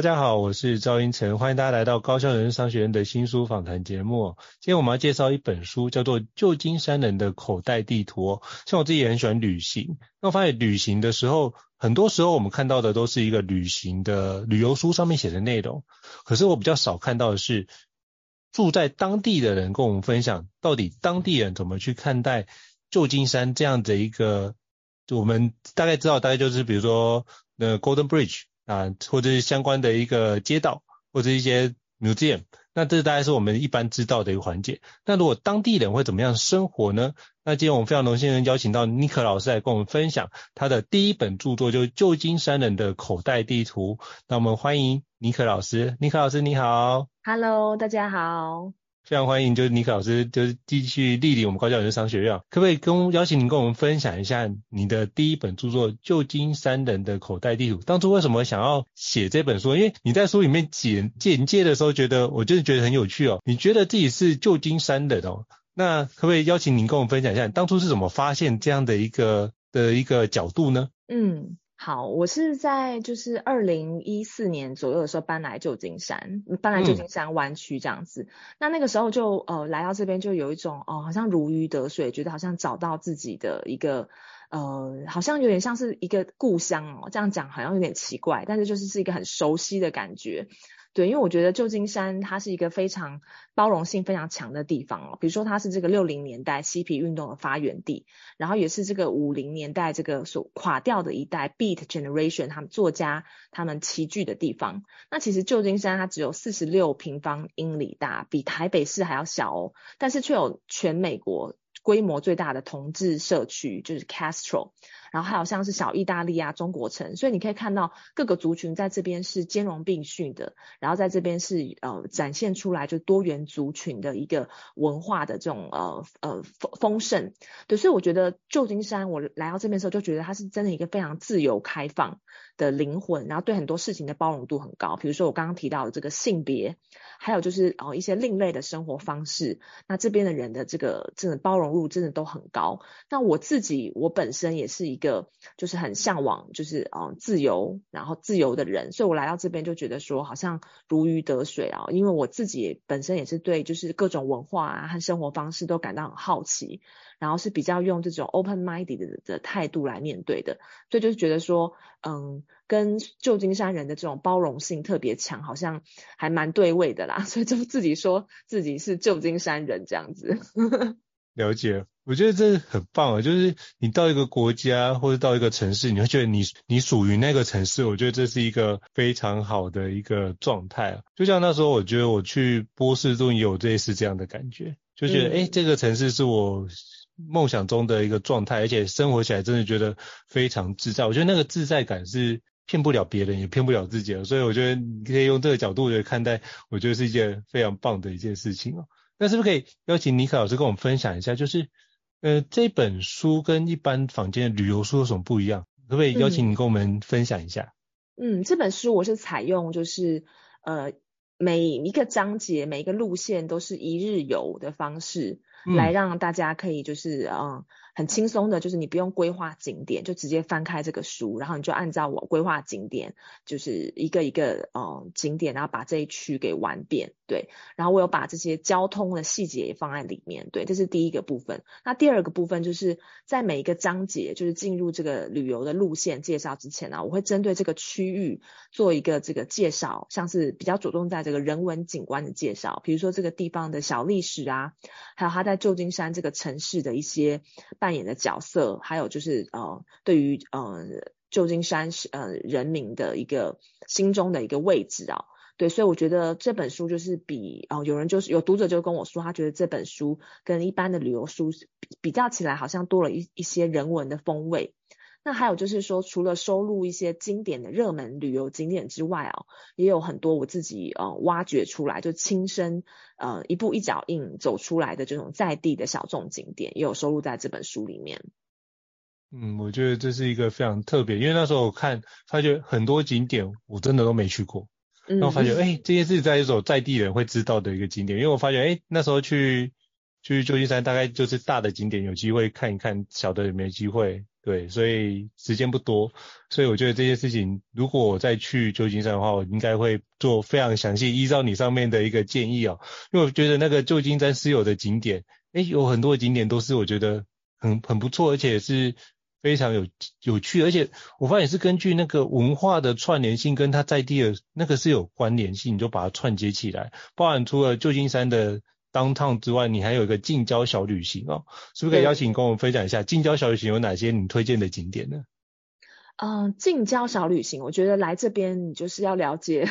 大家好，我是赵英成，欢迎大家来到高校人商学院的新书访谈节目。今天我们要介绍一本书，叫做《旧金山人的口袋地图》。像我自己也很喜欢旅行，那我发现旅行的时候，很多时候我们看到的都是一个旅行的旅游书上面写的内容，可是我比较少看到的是住在当地的人跟我们分享，到底当地人怎么去看待旧金山这样的一个，就我们大概知道，大概就是比如说那 Golden Bridge。啊，或者是相关的一个街道，或者一些 museum，那这大概是我们一般知道的一个环节。那如果当地人会怎么样生活呢？那今天我们非常荣幸能邀请到尼克老师来跟我们分享他的第一本著作，就是《旧金山人的口袋地图》。那我们欢迎尼克老师，尼克老师你好，Hello，大家好。非常欢迎，就是尼克老师，就是继续莅临我们高教人生商学院，可不可以跟邀请您跟我们分享一下你的第一本著作《旧金山人的口袋地图》？当初为什么想要写这本书？因为你在书里面简简介的时候，觉得我就是觉得很有趣哦。你觉得自己是旧金山人哦，那可不可以邀请您跟我们分享一下，当初是怎么发现这样的一个的一个角度呢？嗯。好，我是在就是二零一四年左右的时候搬来旧金山，搬来旧金山湾区这样子。嗯、那那个时候就呃来到这边就有一种哦，好像如鱼得水，觉得好像找到自己的一个呃，好像有点像是一个故乡哦。这样讲好像有点奇怪，但是就是是一个很熟悉的感觉。对，因为我觉得旧金山它是一个非常包容性非常强的地方哦。比如说，它是这个六零年代嬉皮运动的发源地，然后也是这个五零年代这个所垮掉的一代 Beat Generation 他们作家他们齐聚的地方。那其实旧金山它只有四十六平方英里大，比台北市还要小哦，但是却有全美国规模最大的同志社区，就是 Castro。然后还有像是小意大利啊、中国城，所以你可以看到各个族群在这边是兼容并蓄的，然后在这边是呃展现出来就多元族群的一个文化的这种呃呃丰丰盛。对，所以我觉得旧金山我来到这边的时候就觉得它是真的一个非常自由开放的灵魂，然后对很多事情的包容度很高。比如说我刚刚提到的这个性别，还有就是哦一些另类的生活方式，那这边的人的这个真的包容度真的都很高。那我自己我本身也是一。一个就是很向往，就是嗯自由，然后自由的人，所以我来到这边就觉得说好像如鱼得水啊，因为我自己本身也是对就是各种文化啊和生活方式都感到很好奇，然后是比较用这种 open minded 的的态度来面对的，所以就是觉得说嗯跟旧金山人的这种包容性特别强，好像还蛮对味的啦，所以就自己说自己是旧金山人这样子。了解。我觉得这很棒啊，就是你到一个国家或者到一个城市，你会觉得你你属于那个城市，我觉得这是一个非常好的一个状态啊。就像那时候，我觉得我去波士顿也有类似这样的感觉，就觉得诶，这个城市是我梦想中的一个状态，而且生活起来真的觉得非常自在。我觉得那个自在感是骗不了别人，也骗不了自己的，所以我觉得你可以用这个角度来看待，我觉得是一件非常棒的一件事情哦。那是不是可以邀请尼克老师跟我们分享一下，就是呃这本书跟一般坊间的旅游书有什么不一样？可不可以邀请你跟我们分享一下？嗯，这本书我是采用就是呃每一个章节每一个路线都是一日游的方式。来让大家可以就是嗯很轻松的，就是你不用规划景点，就直接翻开这个书，然后你就按照我规划景点，就是一个一个嗯景点，然后把这一区给玩遍，对。然后我有把这些交通的细节也放在里面，对，这是第一个部分。那第二个部分就是在每一个章节，就是进入这个旅游的路线介绍之前呢，我会针对这个区域做一个这个介绍，像是比较着重在这个人文景观的介绍，比如说这个地方的小历史啊，还有它的。在旧金山这个城市的一些扮演的角色，还有就是呃，对于呃旧金山是呃人民的一个心中的一个位置啊，对，所以我觉得这本书就是比哦、有人就是有读者就跟我说，他觉得这本书跟一般的旅游书比，比较起来，好像多了一一些人文的风味。那还有就是说，除了收录一些经典的热门旅游景点之外哦，也有很多我自己呃挖掘出来，就亲身呃一步一脚印走出来的这种在地的小众景点，也有收录在这本书里面。嗯，我觉得这是一个非常特别，因为那时候我看发觉很多景点我真的都没去过，然后发觉哎，这些是在一种在地人会知道的一个景点，因为我发觉哎那时候去去旧金山大概就是大的景点有机会看一看，小的也没机会。对，所以时间不多，所以我觉得这些事情，如果我再去旧金山的话，我应该会做非常详细，依照你上面的一个建议哦，因为我觉得那个旧金山私有的景点，诶，有很多景点都是我觉得很很不错，而且是非常有有趣，而且我发现是根据那个文化的串联性，跟它在地的那个是有关联性，你就把它串接起来，包含除了旧金山的。Downtown 之外，你还有一个近郊小旅行哦，是不是可以邀请跟我们分享一下近郊小旅行有哪些你推荐的景点呢？嗯、呃，近郊小旅行，我觉得来这边你就是要了解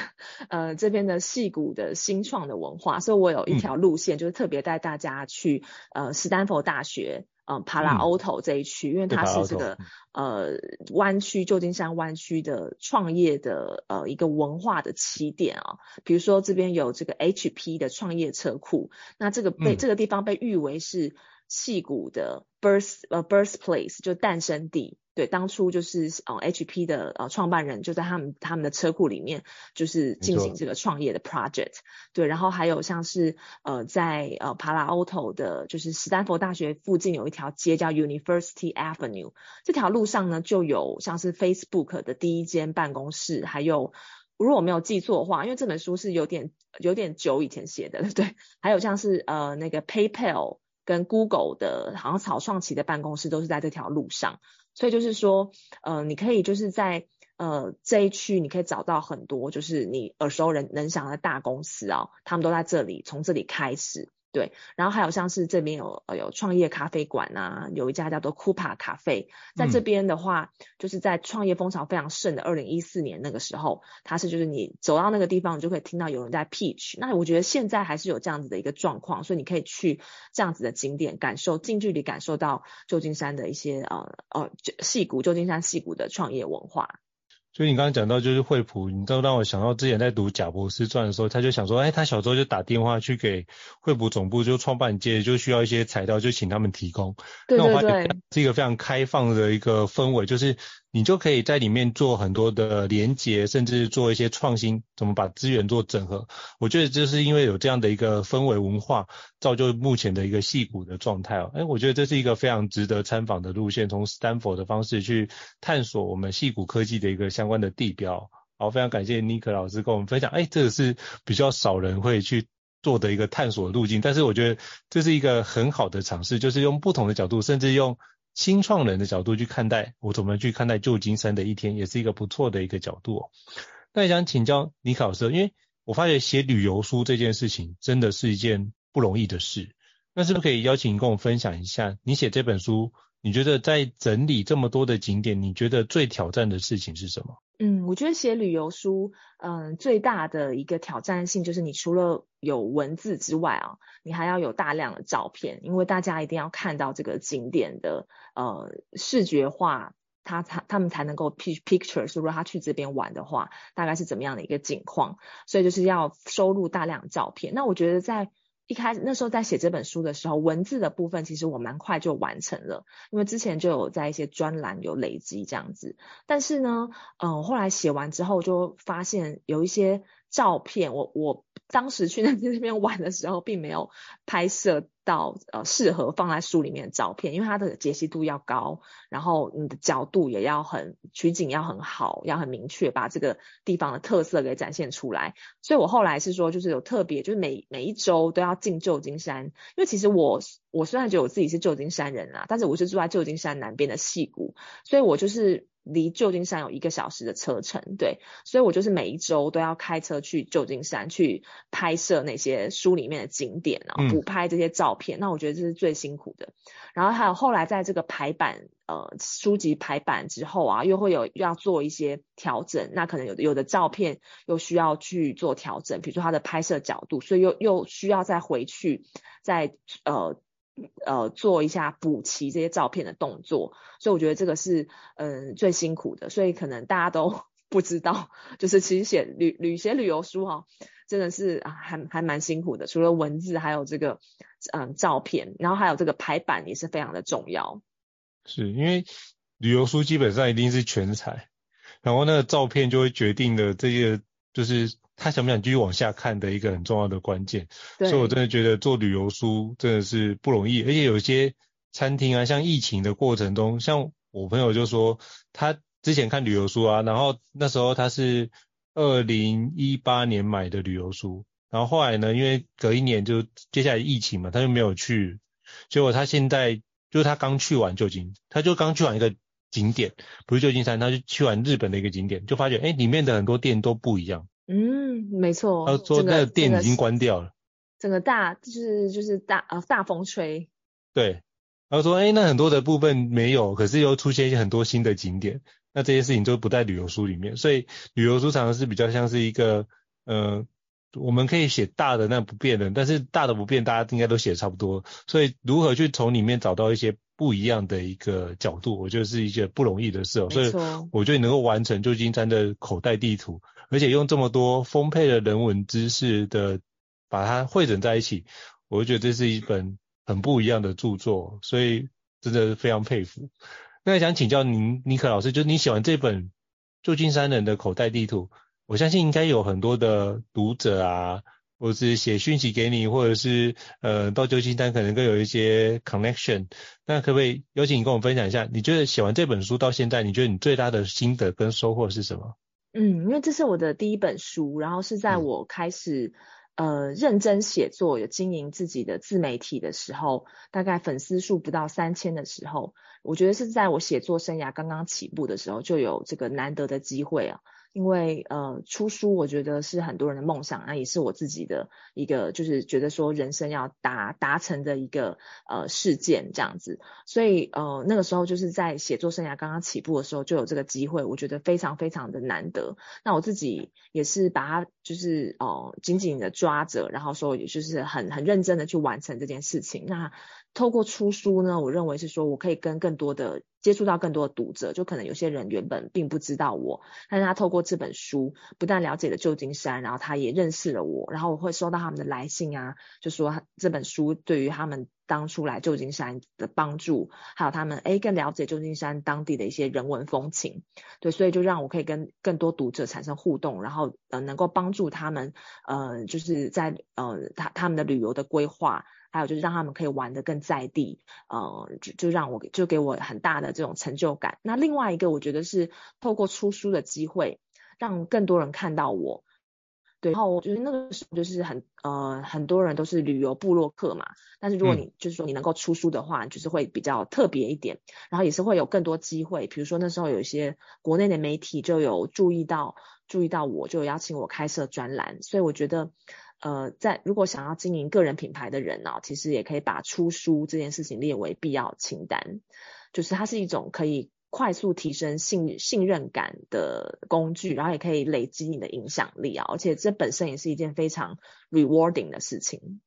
呃这边的戏谷的新创的文化，所以我有一条路线，嗯、就是特别带大家去呃斯坦福大学。嗯，帕拉奥托这一区，因为它是这个呃湾区旧金山湾区的创业的呃一个文化的起点啊。比如说这边有这个 HP 的创业车库，那这个被、嗯、这个地方被誉为是戏骨的 birth 呃 birthplace 就诞生地。对，当初就是呃 HP 的呃创办人就在他们他们的车库里面，就是进行这个创业的 project。对，然后还有像是呃在呃 Palo Alto 的，就是斯坦福大学附近有一条街叫 University Avenue，这条路上呢就有像是 Facebook 的第一间办公室，还有如果我没有记错的话，因为这本书是有点有点久以前写的，对，还有像是呃那个 PayPal 跟 Google 的，好像草创期的办公室都是在这条路上。所以就是说，呃，你可以就是在呃这一区，你可以找到很多就是你耳熟能能详的大公司啊、哦，他们都在这里，从这里开始。对，然后还有像是这边有呃有创业咖啡馆啊，有一家叫做 Coupa 咖啡，在这边的话，嗯、就是在创业风潮非常盛的二零一四年那个时候，它是就是你走到那个地方，你就可以听到有人在 pitch。那我觉得现在还是有这样子的一个状况，所以你可以去这样子的景点，感受近距离感受到旧金山的一些呃呃戏谷旧金山戏谷的创业文化。所以你刚刚讲到就是惠普，你都让我想到之前在读贾博士传的时候，他就想说，哎，他小时候就打电话去给惠普总部，就创办界就需要一些材料，就请他们提供。对对对。那我发现是一个非常开放的一个氛围，就是。你就可以在里面做很多的连接，甚至做一些创新，怎么把资源做整合。我觉得就是因为有这样的一个氛围文化，造就目前的一个矽谷的状态哦。哎，我觉得这是一个非常值得参访的路线，从斯坦福的方式去探索我们矽谷科技的一个相关的地标。好，非常感谢尼可老师跟我们分享。哎，这个是比较少人会去做的一个探索路径，但是我觉得这是一个很好的尝试，就是用不同的角度，甚至用。新创人的角度去看待，我怎么去看待旧金山的一天，也是一个不错的一个角度。那也想请教尼可老师，因为我发觉写旅游书这件事情真的是一件不容易的事。那是不是可以邀请你跟我分享一下，你写这本书，你觉得在整理这么多的景点，你觉得最挑战的事情是什么？嗯，我觉得写旅游书，嗯，最大的一个挑战性就是你除了有文字之外啊，你还要有大量的照片，因为大家一定要看到这个景点的呃视觉化，他他他们才能够 picture，如果他去这边玩的话，大概是怎么样的一个景况，所以就是要收录大量照片。那我觉得在一开始那时候在写这本书的时候，文字的部分其实我蛮快就完成了，因为之前就有在一些专栏有累积这样子。但是呢，嗯、呃，后来写完之后就发现有一些照片，我我当时去那边玩的时候，并没有拍摄到呃适合放在书里面的照片，因为它的解析度要高，然后你的角度也要很取景要很好，要很明确，把这个地方的特色给展现出来。所以我后来是说，就是有特别，就是每每一周都要进旧金山，因为其实我我虽然觉得我自己是旧金山人啦，但是我是住在旧金山南边的矽谷，所以我就是。离旧金山有一个小时的车程，对，所以我就是每一周都要开车去旧金山去拍摄那些书里面的景点，然后补拍这些照片。嗯、那我觉得这是最辛苦的。然后还有后来在这个排版，呃，书籍排版之后啊，又会有又要做一些调整。那可能有的有的照片又需要去做调整，比如说它的拍摄角度，所以又又需要再回去再呃。呃，做一下补齐这些照片的动作，所以我觉得这个是嗯、最辛苦的，所以可能大家都 不知道，就是其实写旅旅写旅游书哈，真的是还还蛮辛苦的，除了文字，还有这个嗯、照片，然后还有这个排版也是非常的重要。是因为旅游书基本上一定是全彩，然后那个照片就会决定了这些就是。他想不想继续往下看的一个很重要的关键，所以我真的觉得做旅游书真的是不容易，而且有些餐厅啊，像疫情的过程中，像我朋友就说，他之前看旅游书啊，然后那时候他是二零一八年买的旅游书，然后后来呢，因为隔一年就接下来疫情嘛，他就没有去，结果他现在就是他刚去完旧金，他就刚去完一个景点，不是旧金山，他就去完日本的一个景点，就发觉哎，里面的很多店都不一样。嗯，没错。他说那个店已经关掉了。整个大就是就是大呃大风吹。对。他说，哎，那很多的部分没有，可是又出现一些很多新的景点，那这些事情都不在旅游书里面。所以旅游书常常是比较像是一个，呃，我们可以写大的那不变的，但是大的不变，大家应该都写差不多。所以如何去从里面找到一些不一样的一个角度，我觉得是一件不容易的事哦。所以我觉得你能够完成旧金山的口袋地图。而且用这么多丰沛的人文知识的把它汇整在一起，我就觉得这是一本很不一样的著作，所以真的是非常佩服。那想请教您，尼可老师，就是你写完这本《旧金山人的口袋地图》，我相信应该有很多的读者啊，或者是写讯息给你，或者是呃到旧金山可能更有一些 connection。那可不可以邀请你跟我分享一下，你觉得写完这本书到现在，你觉得你最大的心得跟收获是什么？嗯，因为这是我的第一本书，然后是在我开始、嗯、呃认真写作、有经营自己的自媒体的时候，大概粉丝数不到三千的时候，我觉得是在我写作生涯刚刚起步的时候，就有这个难得的机会啊。因为呃出书，我觉得是很多人的梦想，那也是我自己的一个，就是觉得说人生要达达成的一个呃事件这样子。所以呃那个时候就是在写作生涯刚刚起步的时候，就有这个机会，我觉得非常非常的难得。那我自己也是把它就是哦、紧紧的抓着，然后说也就是很很认真的去完成这件事情。那透过出书呢，我认为是说我可以跟更多的。接触到更多的读者，就可能有些人原本并不知道我，但是他透过这本书，不但了解了旧金山，然后他也认识了我，然后我会收到他们的来信啊，就说这本书对于他们当初来旧金山的帮助，还有他们诶更了解旧金山当地的一些人文风情，对，所以就让我可以跟更多读者产生互动，然后呃能够帮助他们呃就是在呃他他们的旅游的规划。还有就是让他们可以玩得更在地，呃，就就让我就给我很大的这种成就感。那另外一个，我觉得是透过出书的机会，让更多人看到我。对，然后我觉得那个时候就是很呃很多人都是旅游部落客嘛，但是如果你、嗯、就是说你能够出书的话，就是会比较特别一点，然后也是会有更多机会。比如说那时候有一些国内的媒体就有注意到注意到我，就有邀请我开设专栏，所以我觉得。呃，在如果想要经营个人品牌的人呢、啊，其实也可以把出书这件事情列为必要清单，就是它是一种可以快速提升信信任感的工具，然后也可以累积你的影响力啊，而且这本身也是一件非常 rewarding 的事情。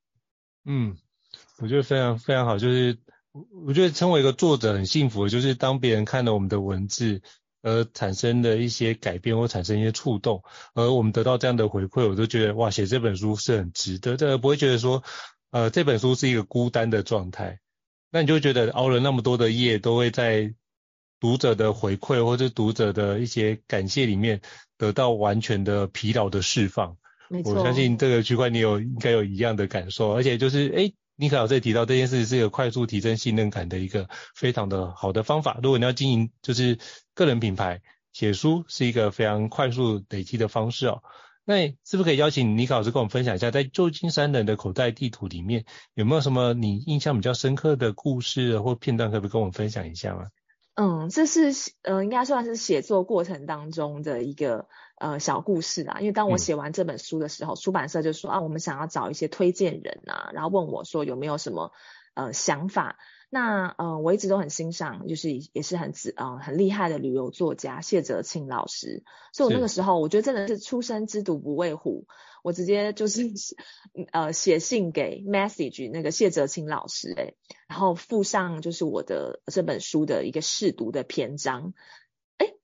嗯，我觉得非常非常好，就是我觉得成为一个作者很幸福，就是当别人看了我们的文字。而产生的一些改变或产生一些触动，而我们得到这样的回馈，我都觉得哇，写这本书是很值得的，不会觉得说，呃这本书是一个孤单的状态，那你就觉得熬了那么多的夜，都会在读者的回馈或者读者的一些感谢里面得到完全的疲劳的释放。我相信这个区块你有应该有一样的感受，而且就是诶尼克老师也提到这件事是一个快速提升信任感的一个非常的好的方法。如果你要经营就是个人品牌，写书是一个非常快速累积的方式哦。那是不是可以邀请尼克老师跟我们分享一下，在旧金山人的口袋地图里面有没有什么你印象比较深刻的故事或片段，可不可以跟我们分享一下吗？嗯，这是呃应该算是写作过程当中的一个呃小故事啦。因为当我写完这本书的时候，嗯、出版社就说啊，我们想要找一些推荐人啊，然后问我说有没有什么呃想法。那呃，我一直都很欣赏，就是也是很自呃很厉害的旅游作家谢哲庆老师，所以我那个时候我觉得真的是初生之犊不畏虎，我直接就是 呃写信给 message 那个谢哲庆老师诶，然后附上就是我的这本书的一个试读的篇章，诶，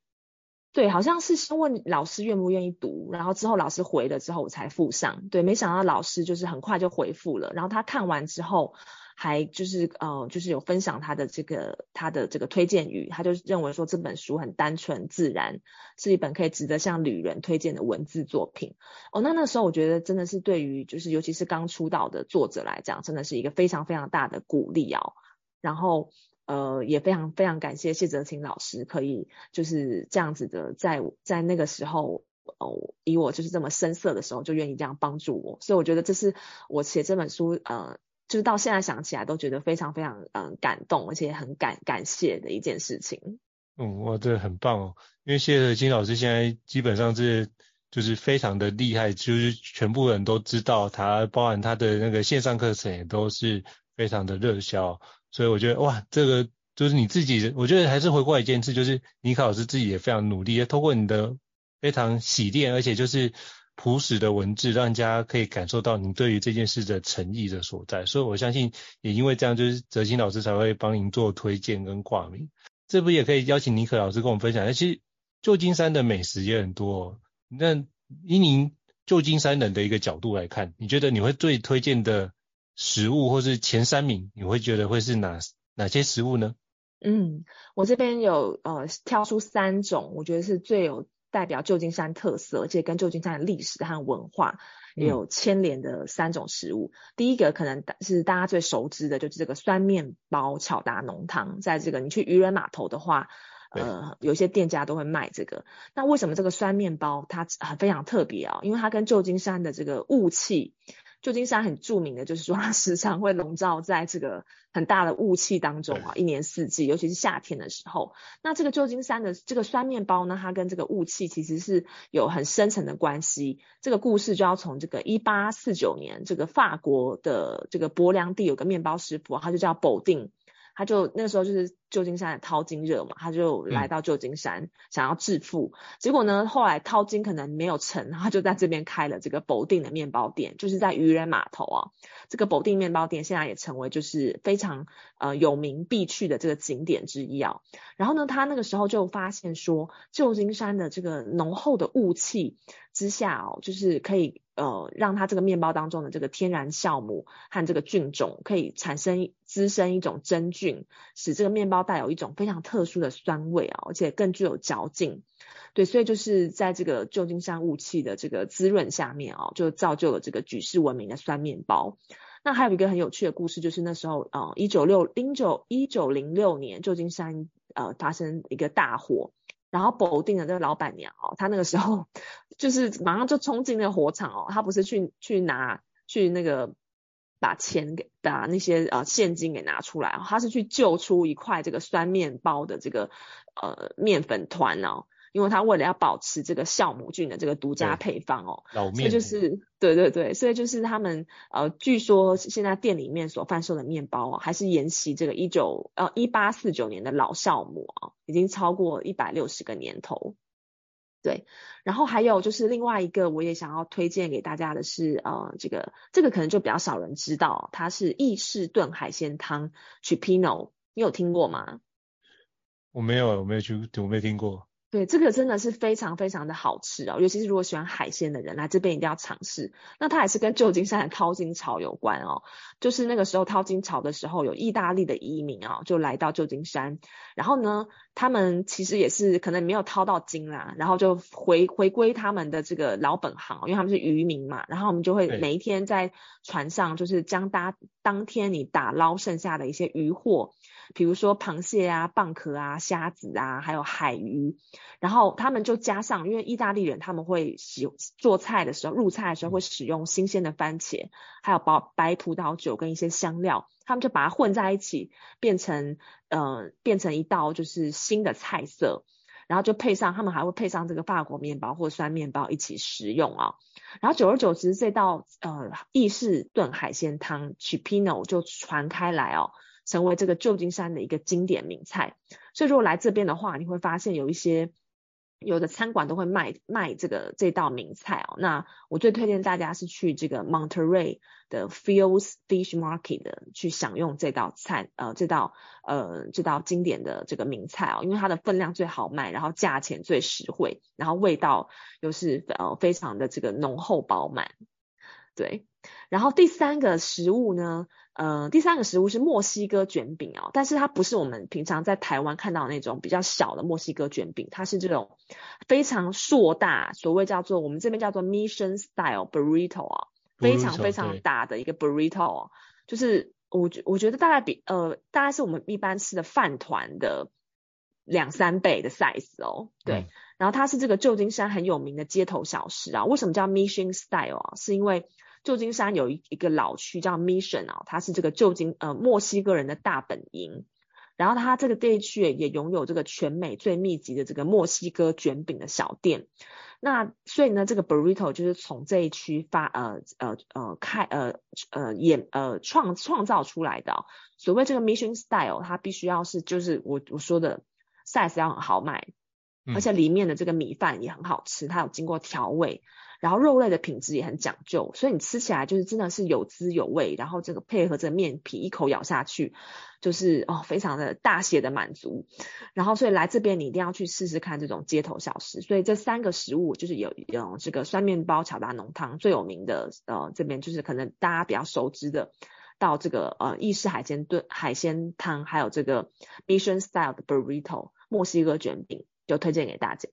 对，好像是先问老师愿不愿意读，然后之后老师回了之后我才附上，对，没想到老师就是很快就回复了，然后他看完之后。还就是呃，就是有分享他的这个他的这个推荐语，他就认为说这本书很单纯自然，是一本可以值得向旅人推荐的文字作品。哦，那那时候我觉得真的是对于就是尤其是刚出道的作者来讲，真的是一个非常非常大的鼓励哦。然后呃，也非常非常感谢谢哲青老师可以就是这样子的在在那个时候哦，以我就是这么生涩的时候就愿意这样帮助我，所以我觉得这是我写这本书呃。就是到现在想起来都觉得非常非常嗯感动，而且很感感谢的一件事情。嗯，哇，这很棒哦！因为谢哲青老师现在基本上是就是非常的厉害，就是全部人都知道他，包含他的那个线上课程也都是非常的热销。所以我觉得哇，这个就是你自己，我觉得还是回过来一件事，就是尼克老师自己也非常努力，也透过你的非常洗练，而且就是。朴实的文字，让人家可以感受到您对于这件事的诚意的所在，所以我相信也因为这样，就是哲青老师才会帮您做推荐跟挂名。这不也可以邀请尼克老师跟我们分享？那其实旧金山的美食也很多，那以您旧金山人的一个角度来看，你觉得你会最推荐的食物，或是前三名，你会觉得会是哪哪些食物呢？嗯，我这边有呃挑出三种，我觉得是最有。代表旧金山特色，而且跟旧金山的历史和文化也有牵连的三种食物。嗯、第一个可能是大家最熟知的，就是这个酸面包巧达浓汤。在这个你去渔人码头的话，呃，有些店家都会卖这个。那为什么这个酸面包它很非常特别啊？因为它跟旧金山的这个雾气。旧金山很著名的就是说，它时常会笼罩在这个很大的雾气当中啊，一年四季，尤其是夏天的时候。那这个旧金山的这个酸面包呢，它跟这个雾气其实是有很深层的关系。这个故事就要从这个一八四九年，这个法国的这个伯良地有个面包师傅，他就叫保定。他就那个时候就是旧金山的淘金热嘛，他就来到旧金山想要致富，嗯、结果呢，后来淘金可能没有成，他就在这边开了这个保定的面包店，就是在渔人码头啊。这个保定面包店现在也成为就是非常呃有名必去的这个景点之一啊。然后呢，他那个时候就发现说，旧金山的这个浓厚的雾气之下哦，就是可以呃让它这个面包当中的这个天然酵母和这个菌种可以产生。滋生一种真菌，使这个面包带有一种非常特殊的酸味啊，而且更具有嚼劲。对，所以就是在这个旧金山雾气的这个滋润下面啊，就造就了这个举世闻名的酸面包。那还有一个很有趣的故事，就是那时候啊，一九六零九一九零六年，旧金山呃发生一个大火，然后保定的这个老板娘哦，她那个时候就是马上就冲进那个火场哦，她不是去去拿去那个。把钱给把那些呃现金给拿出来，他是去救出一块这个酸面包的这个呃面粉团哦，因为他为了要保持这个酵母菌的这个独家配方哦，老面，所以就是对对对，所以就是他们呃据说现在店里面所贩售的面包哦，还是沿袭这个一九呃一八四九年的老酵母啊，已经超过一百六十个年头。对，然后还有就是另外一个，我也想要推荐给大家的是，呃，这个这个可能就比较少人知道，它是意式炖海鲜汤 c h i p i n o 你有听过吗？我没有，我没有去，我没听过。对，这个真的是非常非常的好吃哦，尤其是如果喜欢海鲜的人来这边一定要尝试。那它也是跟旧金山的淘金潮有关哦，就是那个时候淘金潮的时候，有意大利的移民啊、哦，就来到旧金山，然后呢，他们其实也是可能没有淘到金啦，然后就回回归他们的这个老本行，因为他们是渔民嘛，然后我们就会每一天在船上，就是将搭当天你打捞剩下的一些渔获。比如说螃蟹啊、蚌壳啊、虾子啊，还有海鱼，然后他们就加上，因为意大利人他们会喜做菜的时候，入菜的时候会使用新鲜的番茄，还有白白葡萄酒跟一些香料，他们就把它混在一起，变成呃变成一道就是新的菜色，然后就配上他们还会配上这个法国面包或酸面包一起食用啊，然后久而久之这道呃意式炖海鲜汤 （chipino） 就传开来哦。成为这个旧金山的一个经典名菜，所以如果来这边的话，你会发现有一些有的餐馆都会卖卖这个这道名菜哦。那我最推荐大家是去这个 Monterey 的 Fields Fish Market 去享用这道菜，呃，这道呃这道经典的这个名菜哦，因为它的分量最好卖，然后价钱最实惠，然后味道又是呃非常的这个浓厚饱满，对。然后第三个食物呢，呃，第三个食物是墨西哥卷饼哦，但是它不是我们平常在台湾看到的那种比较小的墨西哥卷饼，它是这种非常硕大，所谓叫做我们这边叫做 Mission Style Burrito 啊，非常非常大的一个 Burrito 哦，就是我觉我觉得大概比呃大概是我们一般吃的饭团的两三倍的 size 哦，对，嗯、然后它是这个旧金山很有名的街头小吃啊，为什么叫 Mission Style 啊？是因为旧金山有一一个老区叫 Mission 啊，它是这个旧金呃墨西哥人的大本营，然后它这个地区也拥有这个全美最密集的这个墨西哥卷饼的小店，那所以呢，这个 Burrito 就是从这一区发呃呃呃开呃呃演呃创创造出来的。所谓这个 Mission Style，它必须要是就是我我说的 size 要很好卖，而且里面的这个米饭也很好吃，它有经过调味。然后肉类的品质也很讲究，所以你吃起来就是真的是有滋有味。然后这个配合着面皮，一口咬下去，就是哦，非常的大写的满足。然后所以来这边你一定要去试试看这种街头小吃。所以这三个食物就是有有这个酸面包巧达浓汤最有名的，呃，这边就是可能大家比较熟知的，到这个呃意式海鲜炖海鲜汤，还有这个 Mission Style 的 Burrito 墨西哥卷饼，就推荐给大家。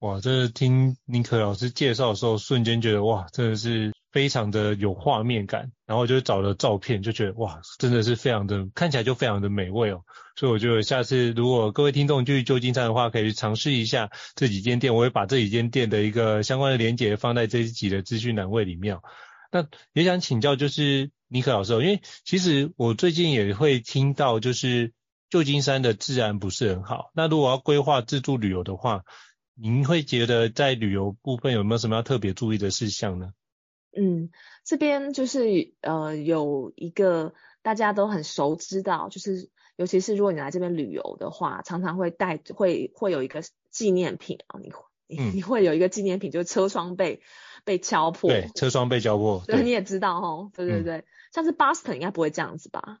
哇，这是听尼克老师介绍的时候，瞬间觉得哇，真的是非常的有画面感。然后就找了照片，就觉得哇，真的是非常的，看起来就非常的美味哦。所以我觉得下次如果各位听众去旧金山的话，可以去尝试一下这几间店。我会把这几间店的一个相关的连接放在这一集的资讯栏位里面。那也想请教，就是尼克老师哦，因为其实我最近也会听到，就是旧金山的治安不是很好。那如果要规划自助旅游的话，您会觉得在旅游部分有没有什么要特别注意的事项呢？嗯，这边就是呃有一个大家都很熟知道，就是尤其是如果你来这边旅游的话，常常会带会会有一个纪念品啊，你你 你会有一个纪念品，就是车窗被被敲破，对，车窗被敲破，对，你也知道哦，对对对，嗯、像是 Boston 应该不会这样子吧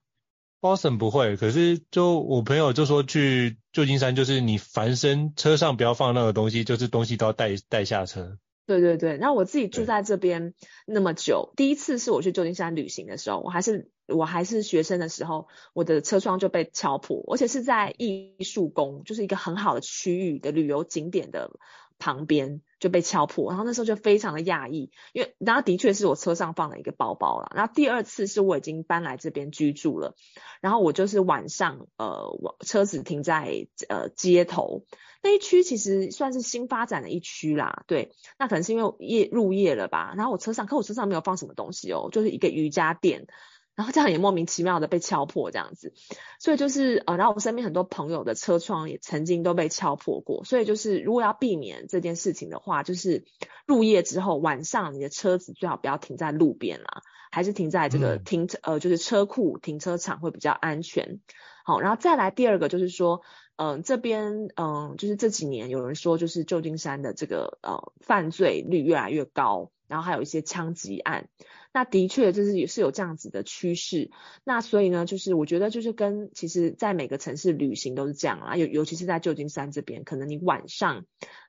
？Boston 不会，可是就我朋友就说去旧金山，就是你凡身车上不要放那个东西，就是东西都要带带下车。对对对，然后我自己住在这边那么久，第一次是我去旧金山旅行的时候，我还是我还是学生的时候，我的车窗就被敲破，而且是在艺术宫，就是一个很好的区域的旅游景点的旁边。就被敲破，然后那时候就非常的讶异，因为然后的确是我车上放了一个包包了。然后第二次是我已经搬来这边居住了，然后我就是晚上呃，我车子停在呃街头那一区，其实算是新发展的一区啦。对，那可能是因为夜入夜了吧。然后我车上，可我车上没有放什么东西哦，就是一个瑜伽垫。然后这样也莫名其妙的被敲破这样子，所以就是呃，然后我身边很多朋友的车窗也曾经都被敲破过，所以就是如果要避免这件事情的话，就是入夜之后晚上你的车子最好不要停在路边啦，还是停在这个停车、嗯、呃就是车库停车场会比较安全。好，然后再来第二个就是说，嗯、呃，这边嗯、呃、就是这几年有人说就是旧金山的这个呃犯罪率越来越高。然后还有一些枪击案。那的确就是也是有这样子的趋势。那所以呢，就是我觉得就是跟其实在每个城市旅行都是这样啊，尤尤其是在旧金山这边，可能你晚上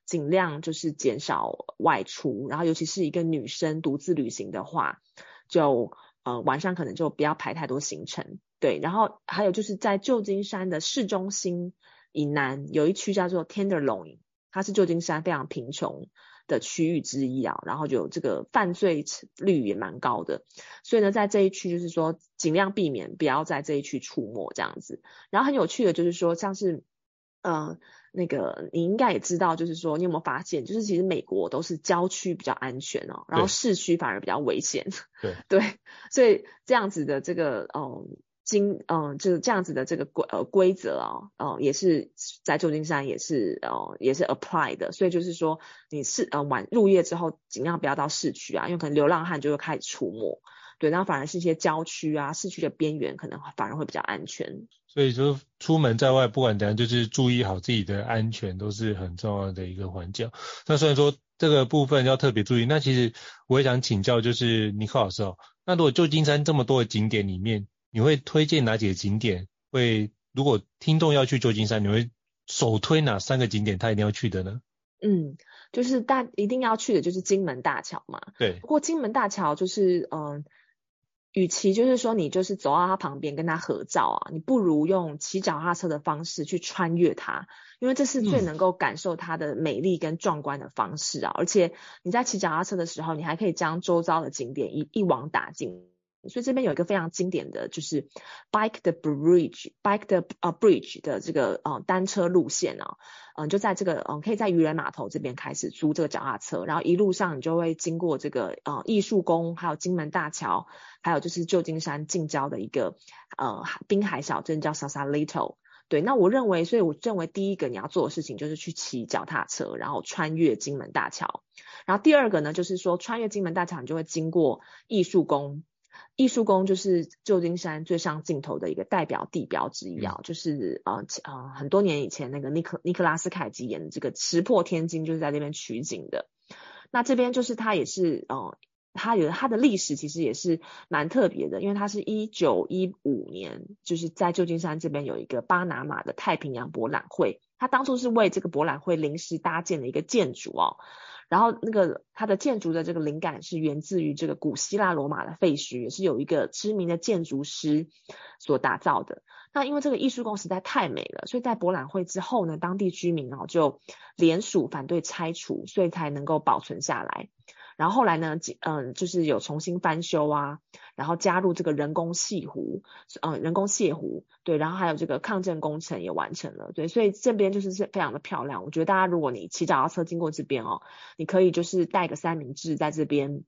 尽量就是减少外出，然后尤其是一个女生独自旅行的话，就呃晚上可能就不要排太多行程。对，然后还有就是在旧金山的市中心以南有一区叫做 Tenderloin，它是旧金山非常贫穷的区域之一啊，然后就这个犯罪率也蛮高的，所以呢，在这一区就是说尽量避免不要在这一区出没这样子。然后很有趣的就是说，像是呃那个你应该也知道，就是说你有没有发现，就是其实美国都是郊区比较安全哦，然后市区反而比较危险。对 对，所以这样子的这个嗯。经嗯，就是这样子的这个规呃规则啊，哦、也是在旧金山也是呃也是 apply 的，所以就是说你是呃晚入夜之后尽量不要到市区啊，因为可能流浪汉就会开始出没，对，然后反而是一些郊区啊、市区的边缘可能反而会比较安全。所以说出门在外，不管怎样，就是注意好自己的安全，都是很重要的一个环节。那虽然说这个部分要特别注意，那其实我也想请教，就是尼克老师哦，那如果旧金山这么多的景点里面，你会推荐哪几个景点？会如果听众要去旧金山，你会首推哪三个景点？他一定要去的呢？嗯，就是大一定要去的就是金门大桥嘛。对。不过金门大桥就是，嗯、呃，与其就是说你就是走到它旁边跟它合照啊，你不如用骑脚踏车的方式去穿越它，因为这是最能够感受它的美丽跟壮观的方式啊。嗯、而且你在骑脚踏车的时候，你还可以将周遭的景点一一网打尽。所以这边有一个非常经典的就是 Bike the Bridge，Bike the 呃 Bridge 的这个呃单车路线啊，嗯、就在这个嗯、可以在渔人码头这边开始租这个脚踏车，然后一路上你就会经过这个呃艺术宫，还有金门大桥，还有就是旧金山近郊的一个呃滨海小镇叫 Sausalito。对，那我认为，所以我认为第一个你要做的事情就是去骑脚踏车，然后穿越金门大桥。然后第二个呢，就是说穿越金门大桥，你就会经过艺术宫。艺术宫就是旧金山最上镜头的一个代表地标之一啊，就是呃呃很多年以前那个尼克尼克拉斯凯奇演的这个《石破天惊》就是在这边取景的。那这边就是它也是呃，它有它的历史其实也是蛮特别的，因为它是一九一五年就是在旧金山这边有一个巴拿马的太平洋博览会，它当初是为这个博览会临时搭建的一个建筑哦。然后那个它的建筑的这个灵感是源自于这个古希腊罗马的废墟，也是有一个知名的建筑师所打造的。那因为这个艺术宫实在太美了，所以在博览会之后呢，当地居民哦就联署反对拆除，所以才能够保存下来。然后后来呢，嗯，就是有重新翻修啊，然后加入这个人工泻湖，嗯，人工泻湖，对，然后还有这个抗震工程也完成了，对，所以这边就是非常的漂亮。我觉得大家如果你骑脚踏车经过这边哦，你可以就是带个三明治在这边。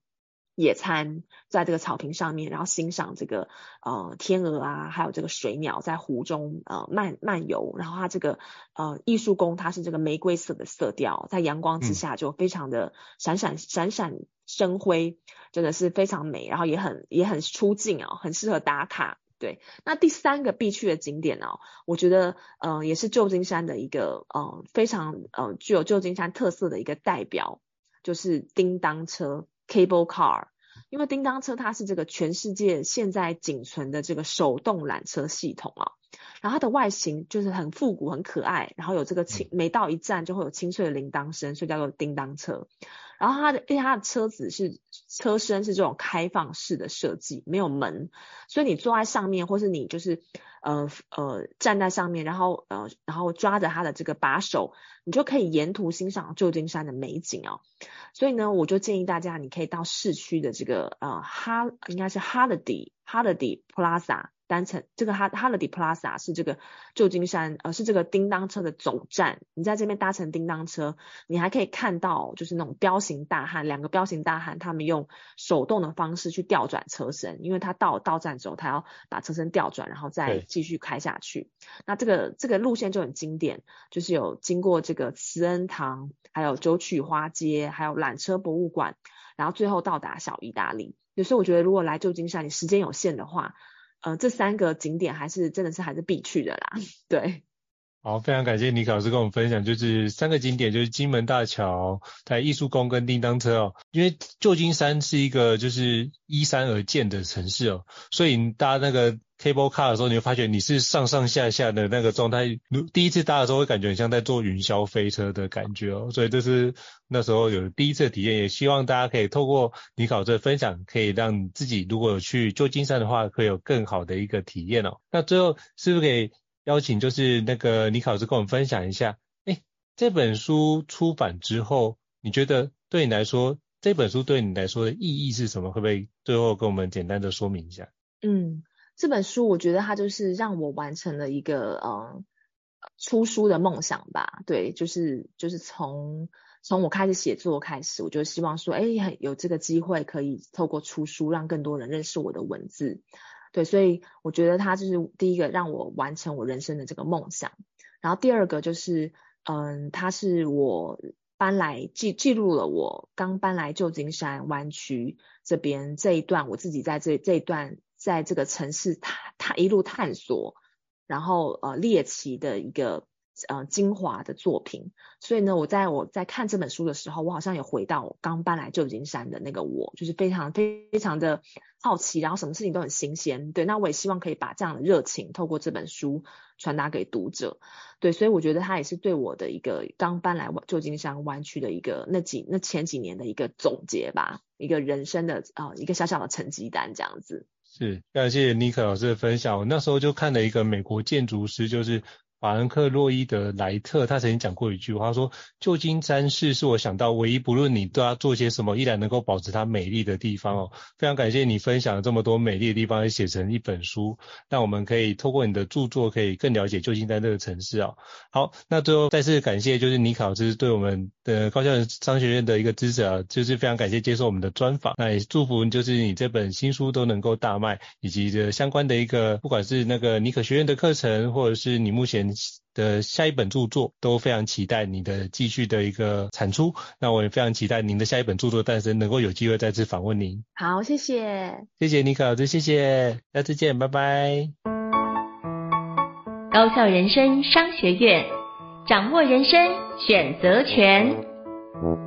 野餐，在这个草坪上面，然后欣赏这个呃天鹅啊，还有这个水鸟在湖中呃漫漫游。然后它这个呃艺术宫，它是这个玫瑰色的色调，在阳光之下就非常的闪闪闪闪生辉，真的是非常美。然后也很也很出镜哦，很适合打卡。对，那第三个必去的景点哦，我觉得呃也是旧金山的一个呃非常呃具有旧金山特色的一个代表，就是叮当车。Cable Car，因为叮当车它是这个全世界现在仅存的这个手动缆车系统啊，然后它的外形就是很复古、很可爱，然后有这个清，每到一站就会有清脆的铃铛声，所以叫做叮当车。然后它的，因为它的车子是车身是这种开放式的设计，没有门，所以你坐在上面，或是你就是呃呃站在上面，然后呃然后抓着它的这个把手，你就可以沿途欣赏旧金山的美景哦。所以呢，我就建议大家，你可以到市区的这个呃哈应该是 Holiday Holiday Plaza。单程这个哈 Holiday Plaza 是这个旧金山呃是这个叮当车的总站，你在这边搭乘叮当车，你还可以看到就是那种彪形大汉，两个彪形大汉他们用手动的方式去调转车身，因为他到到站之后他要把车身调转，然后再继续开下去。那这个这个路线就很经典，就是有经过这个慈恩堂，还有九曲花街，还有缆车博物馆，然后最后到达小意大利。有时候我觉得如果来旧金山，你时间有限的话。呃，这三个景点还是真的是还是必去的啦，对。好，非常感谢尼克老师跟我们分享，就是三个景点，就是金门大桥、台艺术宫跟叮当车哦。因为旧金山是一个就是依山而建的城市哦，所以你搭那个 cable car 的时候，你会发觉你是上上下下的那个状态。第一次搭的时候会感觉很像在坐云霄飞车的感觉哦，所以这是那时候有第一次的体验。也希望大家可以透过尼克老师的分享，可以让自己如果有去旧金山的话，会有更好的一个体验哦。那最后是不是可以？邀请就是那个尼克老师跟我们分享一下，哎，这本书出版之后，你觉得对你来说，这本书对你来说的意义是什么？会不会最后跟我们简单的说明一下？嗯，这本书我觉得它就是让我完成了一个嗯出书的梦想吧。对，就是就是从从我开始写作开始，我就希望说，哎，有这个机会可以透过出书，让更多人认识我的文字。对，所以我觉得它就是第一个让我完成我人生的这个梦想，然后第二个就是，嗯，它是我搬来记记录了我刚搬来旧金山湾区这边这一段，我自己在这这一段在这个城市探探一路探索，然后呃猎奇的一个。呃，精华的作品，所以呢，我在我在看这本书的时候，我好像也回到刚搬来旧金山的那个我，就是非常非常的好奇，然后什么事情都很新鲜。对，那我也希望可以把这样的热情透过这本书传达给读者。对，所以我觉得它也是对我的一个刚搬来旧金山湾区的一个那几那前几年的一个总结吧，一个人生的啊、一个小小的成绩单这样子。是，感谢尼克老师的分享。我那时候就看了一个美国建筑师，就是。法兰克·洛伊德·莱特，他曾经讲过一句话，他说：“旧金山市是我想到唯一不论你都要做些什么，依然能够保持它美丽的地方哦。”非常感谢你分享了这么多美丽的地方，也写成一本书，让我们可以透过你的著作，可以更了解旧金山这个城市哦。好，那最后再次感谢就是尼克老师对我们的高校商学院的一个支持啊，就是非常感谢接受我们的专访。那也祝福就是你这本新书都能够大卖，以及这相关的一个不管是那个尼可学院的课程，或者是你目前。的下一本著作都非常期待你的继续的一个产出，那我也非常期待您的下一本著作诞生，能够有机会再次访问您。好，谢谢，谢谢尼克老师，谢谢，下次见，拜拜。高校人生商学院，掌握人生选择权。